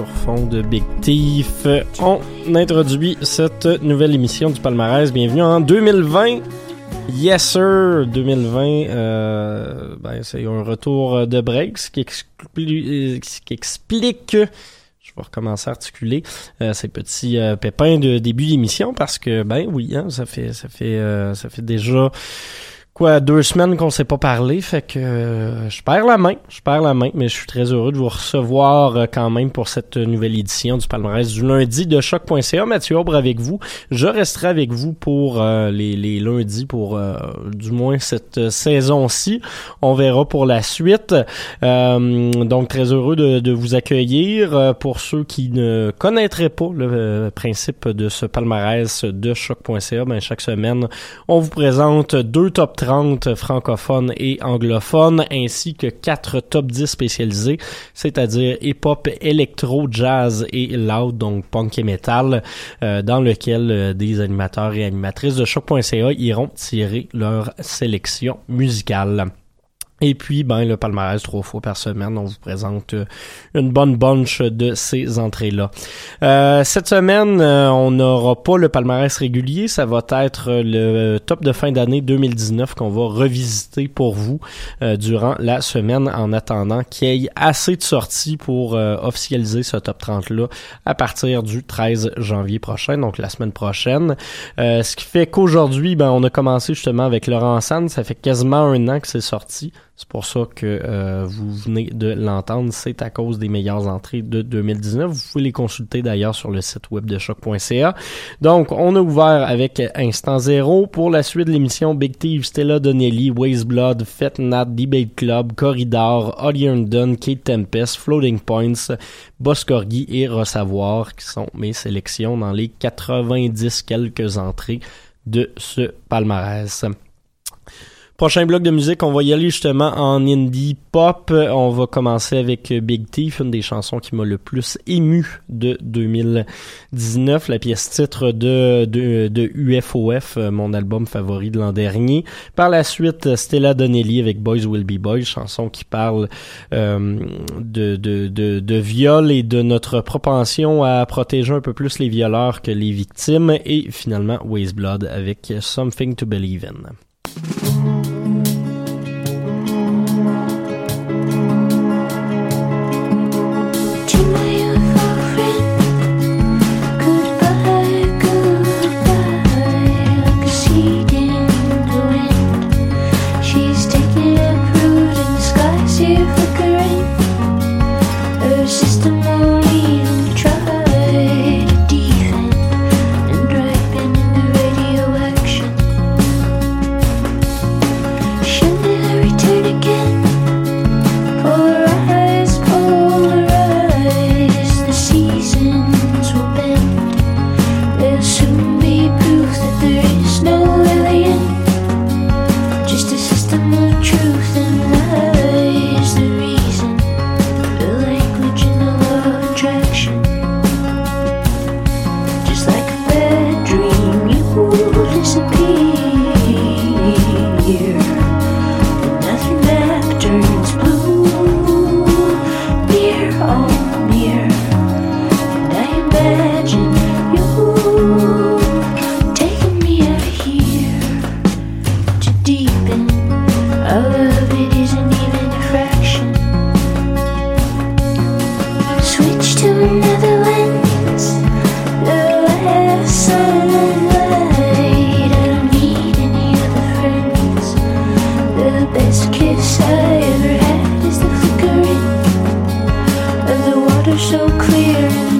Sur fond de Big Thief. On introduit cette nouvelle émission du palmarès. Bienvenue en 2020. Yes sir, 2020, euh, ben, c'est un retour de break, ce qui, explique, je vais recommencer à articuler euh, ces petits euh, pépins de début d'émission parce que ben oui, hein, ça fait ça fait euh, ça fait déjà quoi deux semaines qu'on s'est pas parlé, fait que euh, je perds la main, je perds la main, mais je suis très heureux de vous recevoir euh, quand même pour cette nouvelle édition du palmarès du lundi de choc.ca. Mathieu Aubre avec vous. Je resterai avec vous pour euh, les, les, lundis pour du moins cette saison-ci. On verra pour la suite. donc très heureux de, de vous accueillir. Pour ceux qui ne connaîtraient pas le principe de ce palmarès de choc.ca, ben chaque semaine on vous présente deux top 30 francophones et anglophones, ainsi que quatre top 10 spécialisés, c'est-à-dire hip-hop, électro, jazz et loud, donc punk et metal, euh, dans lequel euh, des animateurs et animatrices de choc.ca iront tirer leur sélection musicale. Et puis, ben, le palmarès trois fois par semaine, on vous présente euh, une bonne bunch de ces entrées-là. Euh, cette semaine, euh, on n'aura pas le palmarès régulier, ça va être le top de fin d'année 2019 qu'on va revisiter pour vous durant la semaine en attendant qu'il y ait assez de sorties pour officialiser ce top 30-là à partir du 13 janvier prochain, donc la semaine prochaine. ce qui fait qu'aujourd'hui, ben, on a commencé justement avec Laurent Sand, ça fait quasiment un an que c'est sorti. C'est pour ça que euh, vous venez de l'entendre. C'est à cause des meilleures entrées de 2019. Vous pouvez les consulter d'ailleurs sur le site web de choc.ca. Donc, on a ouvert avec Instant Zéro. Pour la suite de l'émission, Big Thief, Stella Donnelly, Waste Blood, Fat Debate Club, Corridor, Holly Dunn, Kate Tempest, Floating Points, Boss Corgi et Ressavoir, qui sont mes sélections dans les 90 quelques entrées de ce palmarès. Prochain bloc de musique, on va y aller justement en indie pop. On va commencer avec Big Thief, une des chansons qui m'a le plus ému de 2019, la pièce titre de, de, de UFOF, mon album favori de l'an dernier. Par la suite, Stella Donnelly avec Boys Will Be Boys, chanson qui parle euh, de, de, de, de viol et de notre propension à protéger un peu plus les violeurs que les victimes. Et finalement, Waste Blood avec Something to Believe in. so clear.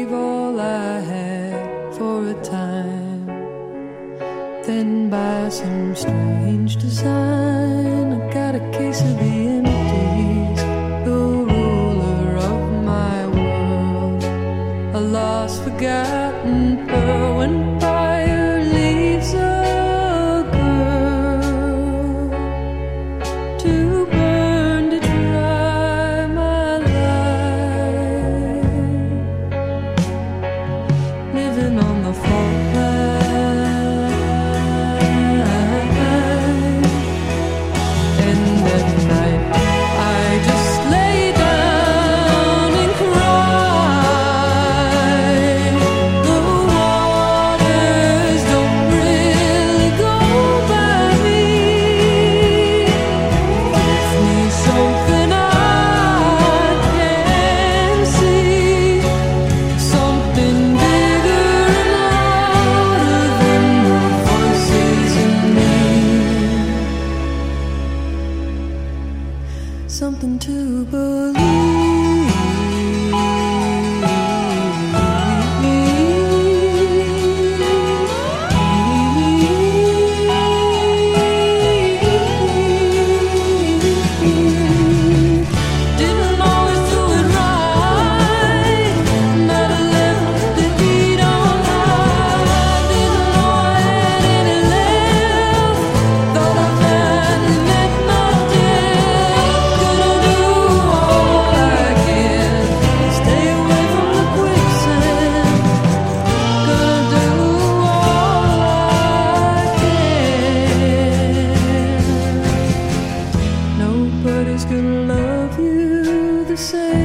gave all I had for a time. Then by some strange design. can love you the same.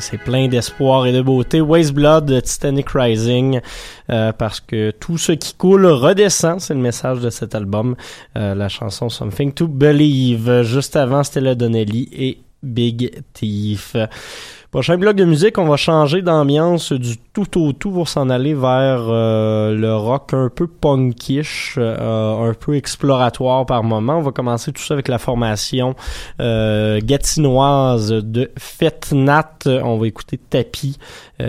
C'est plein d'espoir et de beauté. Waste Blood Titanic Rising, euh, parce que tout ce qui coule redescend, c'est le message de cet album. Euh, la chanson Something to Believe. Juste avant, c'était le Donnelly et Big Thief. Prochain bloc de musique, on va changer d'ambiance du tout au tout pour s'en aller vers euh, le rock un peu punkish, euh, un peu exploratoire par moment. On va commencer tout ça avec la formation euh, gatinoise de Fetnat. On va écouter Tapis,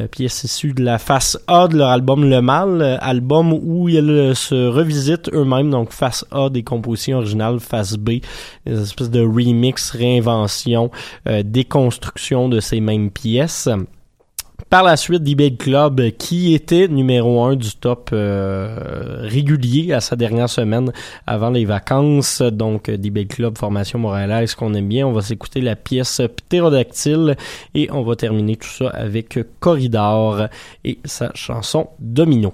pièce issue de la face A de leur album Le Mal, album où ils se revisitent eux-mêmes, donc face A des compositions originales, face B, des espèces de remix, réinvention, déconstruction de ces mêmes pièces. Par la suite, D-Big Club, qui était numéro un du top euh, régulier à sa dernière semaine avant les vacances. Donc, D-Big Club, formation montréalaise qu'on aime bien? On va s'écouter la pièce Ptérodactyle et on va terminer tout ça avec Corridor et sa chanson Domino.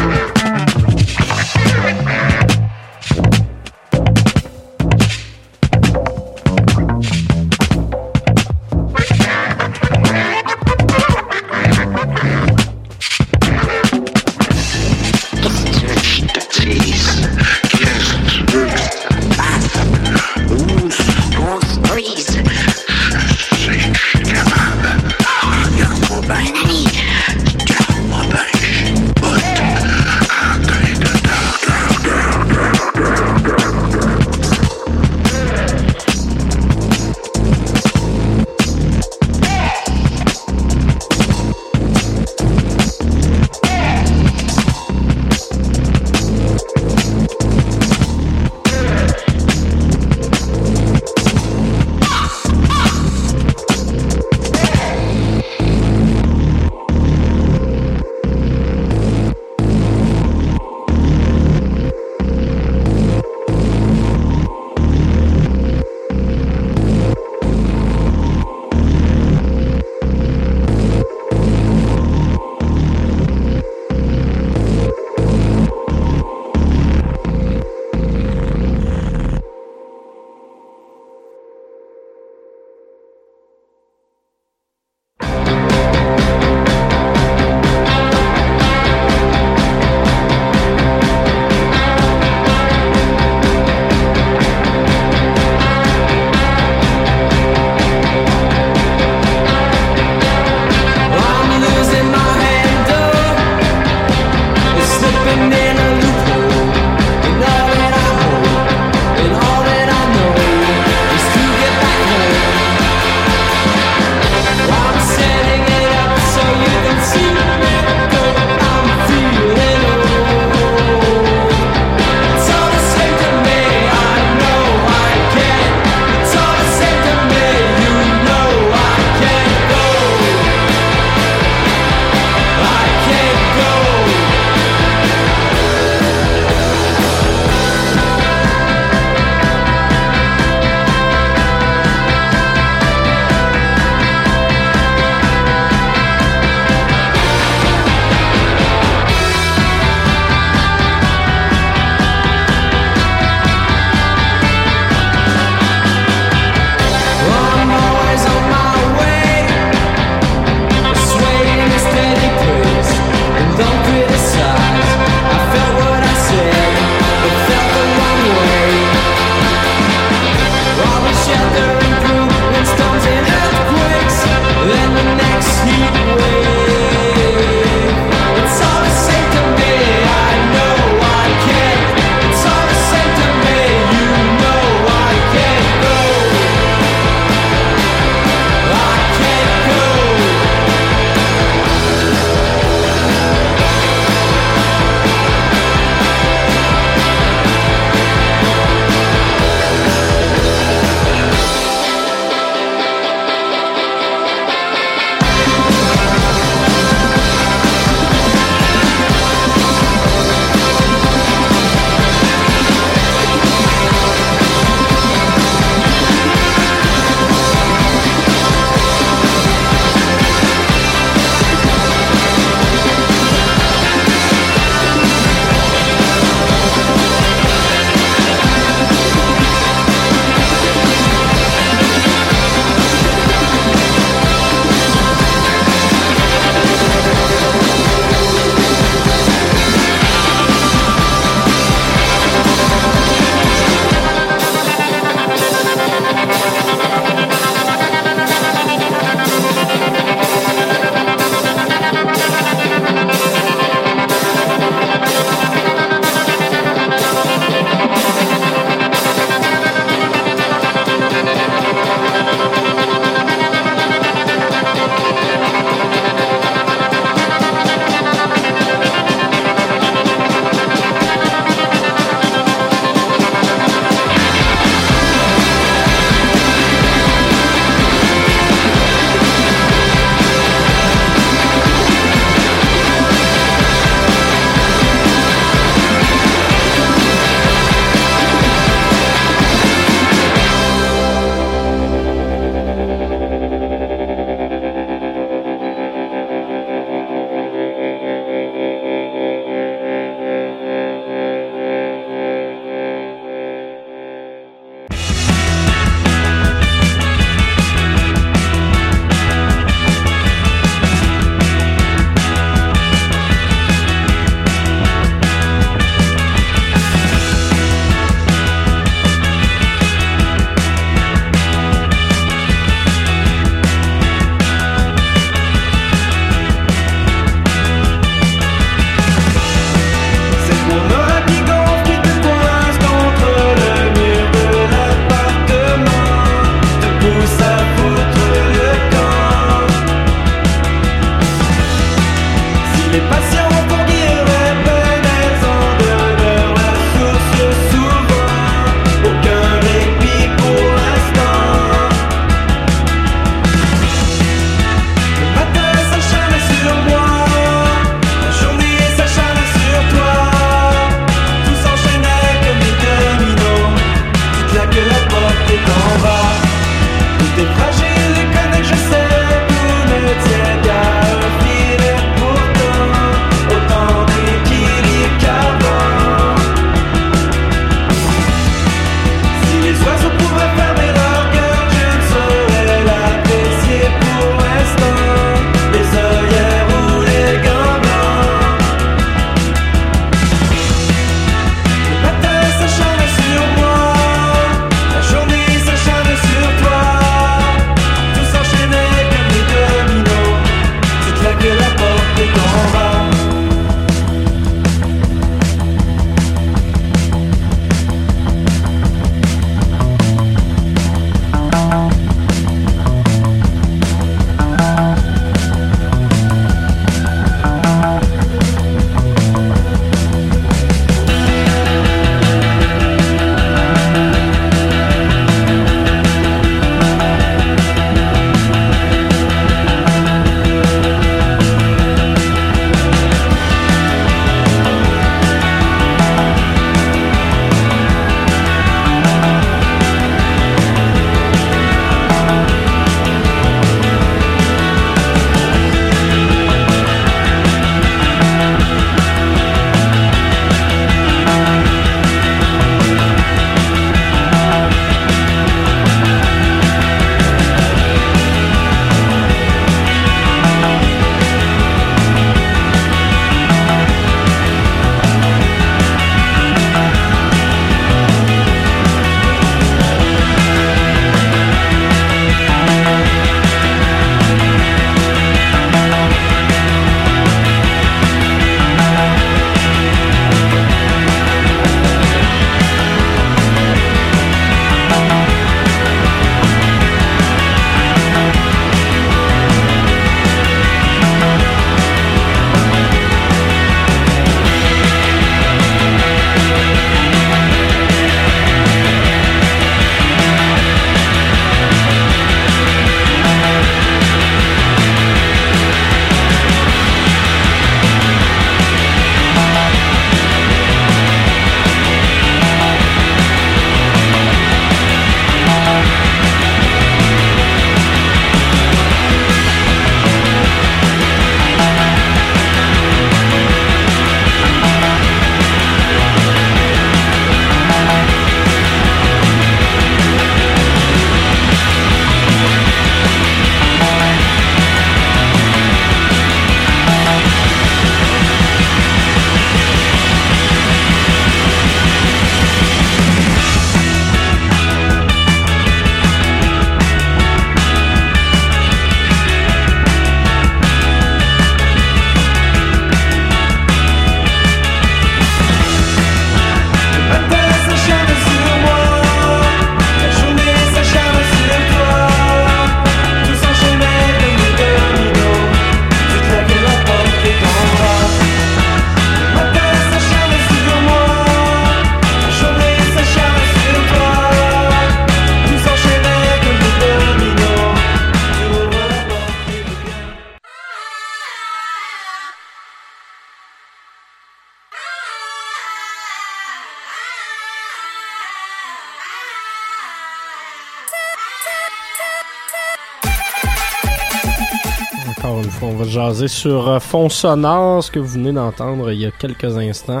Jaser sur euh, fond sonore, ce que vous venez d'entendre il y a quelques instants.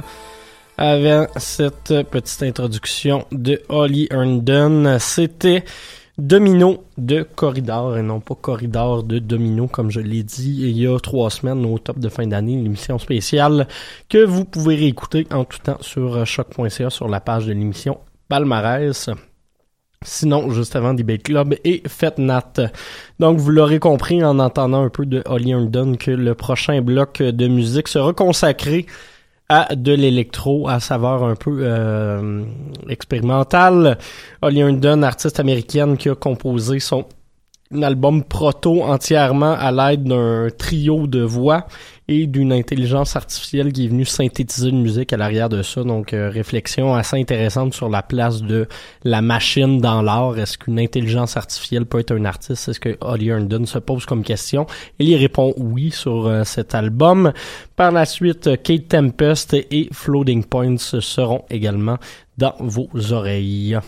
Avant cette petite introduction de Holly Herndon, c'était Domino de Corridor et non pas Corridor de Domino comme je l'ai dit il y a trois semaines au top de fin d'année, l'émission spéciale que vous pouvez réécouter en tout temps sur choc.ca sur la page de l'émission Palmarès. Sinon, juste avant Debate Club et Fête Nat. Donc, vous l'aurez compris en entendant un peu de Holly Herndon que le prochain bloc de musique sera consacré à de l'électro à savoir un peu euh, expérimental. Holly Herndon, artiste américaine qui a composé son album proto entièrement à l'aide d'un trio de voix et d'une intelligence artificielle qui est venue synthétiser une musique à l'arrière de ça. Donc, euh, réflexion assez intéressante sur la place de la machine dans l'art. Est-ce qu'une intelligence artificielle peut être un artiste? C'est ce que Holly Herndon se pose comme question? Il y répond oui sur euh, cet album. Par la suite, Kate Tempest et Floating Points seront également dans vos oreilles.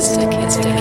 It's sticky it's day.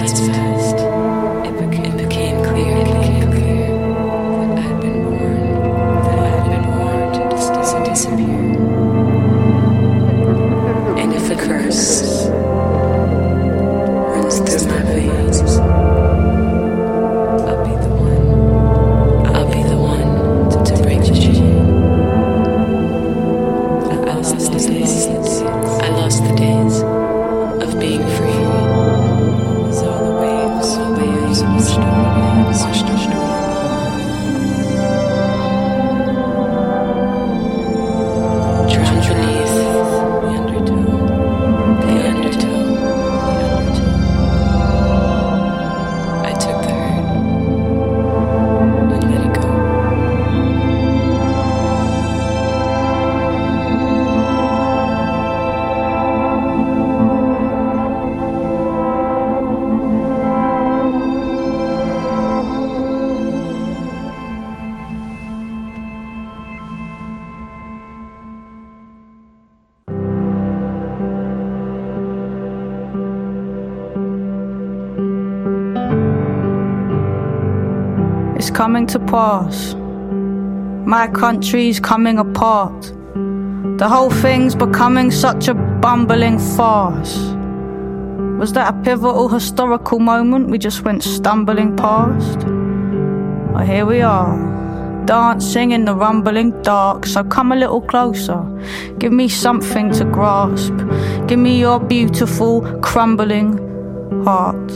To pass. My country's coming apart. The whole thing's becoming such a bumbling farce. Was that a pivotal historical moment we just went stumbling past? Well, here we are, dancing in the rumbling dark. So come a little closer, give me something to grasp. Give me your beautiful, crumbling heart.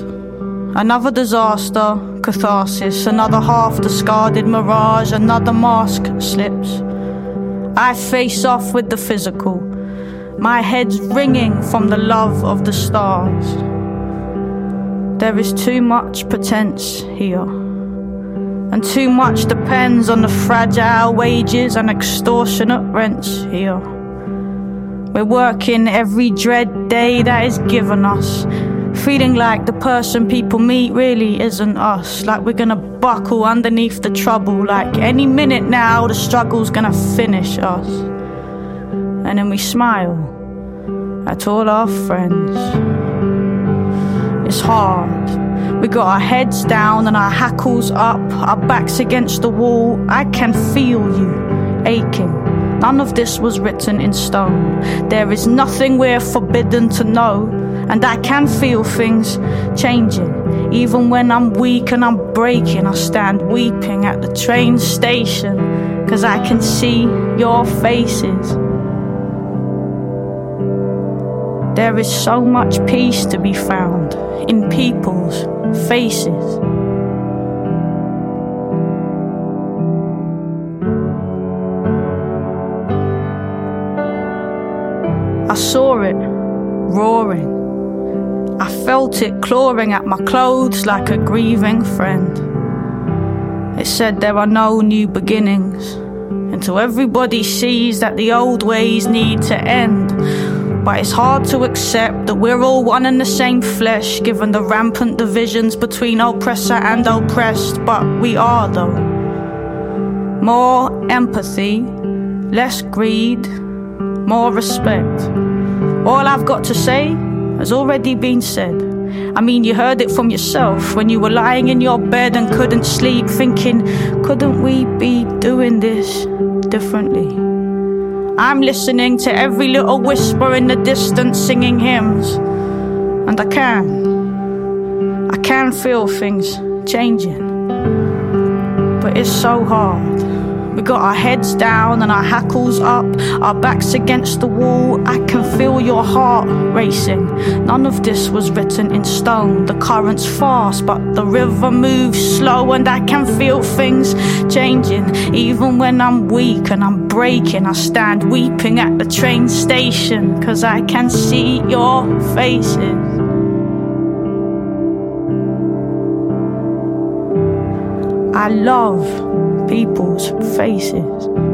Another disaster, catharsis, another half discarded mirage, another mask slips. I face off with the physical, my head's ringing from the love of the stars. There is too much pretense here, and too much depends on the fragile wages and extortionate rents here. We're working every dread day that is given us, feeling like the person people meet really isn't us, like we're gonna buckle underneath the trouble, like any minute now the struggle's gonna finish us. And then we smile at all our friends. It's hard. We got our heads down and our hackles up, our backs against the wall. I can feel you aching. None of this was written in stone. There is nothing we're forbidden to know, and I can feel things changing. Even when I'm weak and I'm breaking, I stand weeping at the train station, cause I can see your faces. There is so much peace to be found in people's faces. I saw it roaring. I felt it clawing at my clothes like a grieving friend. It said there are no new beginnings until everybody sees that the old ways need to end. But it's hard to accept that we're all one and the same flesh, given the rampant divisions between oppressor and oppressed. But we are, though. More empathy, less greed, more respect. All I've got to say has already been said. I mean, you heard it from yourself when you were lying in your bed and couldn't sleep, thinking, couldn't we be doing this differently? I'm listening to every little whisper in the distance singing hymns, and I can. I can feel things changing, but it's so hard. We got our heads down and our hackles up, our backs against the wall. I can feel your heart racing. None of this was written in stone. The current's fast, but the river moves slow, and I can feel things changing. Even when I'm weak and I'm breaking, I stand weeping at the train station, cause I can see your faces. I love people's faces.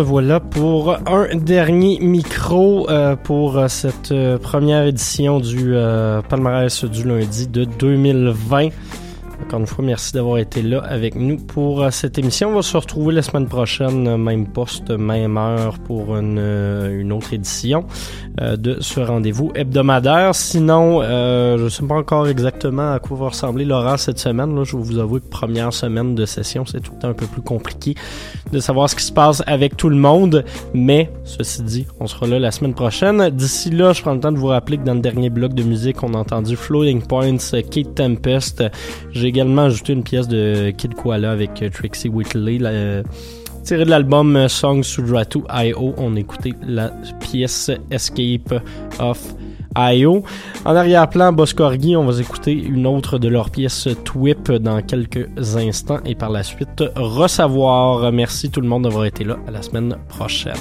Revoilà pour un dernier micro euh, pour euh, cette euh, première édition du palmarès du lundi de 2020. Encore une fois, merci d'avoir été là avec nous pour euh, cette émission. On va se retrouver la semaine prochaine, euh, même poste, même heure, pour une, euh, une autre édition de ce rendez-vous hebdomadaire. Sinon, euh, je ne sais pas encore exactement à quoi va ressembler l'horaire cette semaine. Là, je vous avouer que première semaine de session, c'est tout le temps un peu plus compliqué de savoir ce qui se passe avec tout le monde. Mais, ceci dit, on sera là la semaine prochaine. D'ici là, je prends le temps de vous rappeler que dans le dernier bloc de musique, on a entendu Floating Points, Kate Tempest. J'ai également ajouté une pièce de Kid Koala avec euh, Trixie Whitley. euh, tiré de l'album euh, Songs Sudratu I.O. On a écouté la pièce Escape of I.O. En arrière-plan, Boscorgi, on va écouter une autre de leurs pièces Twip dans quelques instants et par la suite Ressavoir. Merci tout le monde d'avoir été là. À la semaine prochaine.